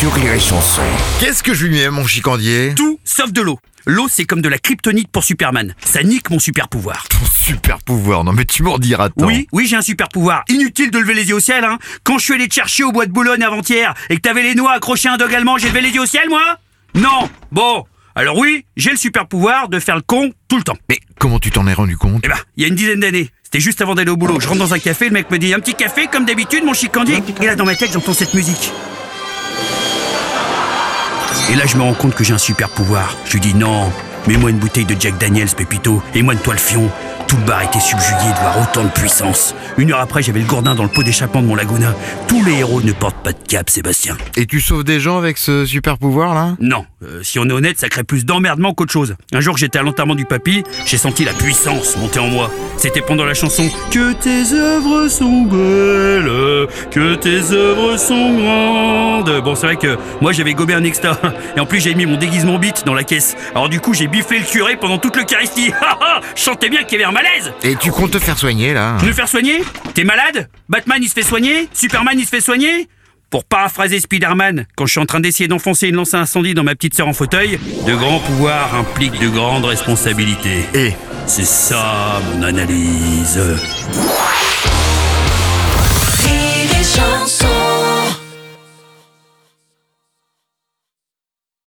sur Rire et Chanson. Qu'est-ce que je lui mets, mon chicandier Tout sauf de l'eau. L'eau, c'est comme de la kryptonite pour Superman. Ça nique mon super pouvoir. Ton super pouvoir, non mais tu m'en diras tant. Oui, oui, j'ai un super pouvoir. Inutile de lever les yeux au ciel, hein. Quand je suis allé te chercher au bois de Boulogne avant-hier et que t'avais les noix accrochées à un dog allemand, j'ai levé les yeux au ciel, moi? Non Bon, alors oui, j'ai le super pouvoir de faire le con tout le temps. Mais comment tu t'en es rendu compte? Eh ben, il y a une dizaine d'années. C'était juste avant d'aller au boulot. Je rentre dans un café, le mec me dit un petit café comme d'habitude, mon chicandier? Et là, dans ma tête, j'entends cette musique. Et là, je me rends compte que j'ai un super pouvoir. Je lui dis non, mets-moi une bouteille de Jack Daniels, Pépito, et moi de toi le fion. Tout le bar était subjugué de voir autant de puissance. Une heure après, j'avais le gourdin dans le pot d'échappement de mon Laguna. Tous les héros ne portent pas de cap, Sébastien. Et tu sauves des gens avec ce super pouvoir là? Non, euh, si on est honnête, ça crée plus d'emmerdement qu'autre chose. Un jour que j'étais à l'enterrement du papy, j'ai senti la puissance monter en moi. C'était pendant la chanson Que tes œuvres sont belles, que tes œuvres sont grandes. Bon, c'est vrai que moi j'avais gobé un extra. Et en plus, j'ai mis mon déguisement bite dans la caisse. Alors du coup, j'ai biffé le curé pendant toute l'Eucharistie. Je sentais bien qu'il y avait un malaise. Et tu comptes te faire soigner là Me faire soigner? T'es malade? Batman il se fait soigner? Superman il se fait soigner? Pour paraphraser Spider-Man, quand je suis en train d'essayer d'enfoncer une lance à incendie dans ma petite sœur en fauteuil, de grands pouvoirs impliquent de grandes responsabilités. Et? C'est ça mon analyse.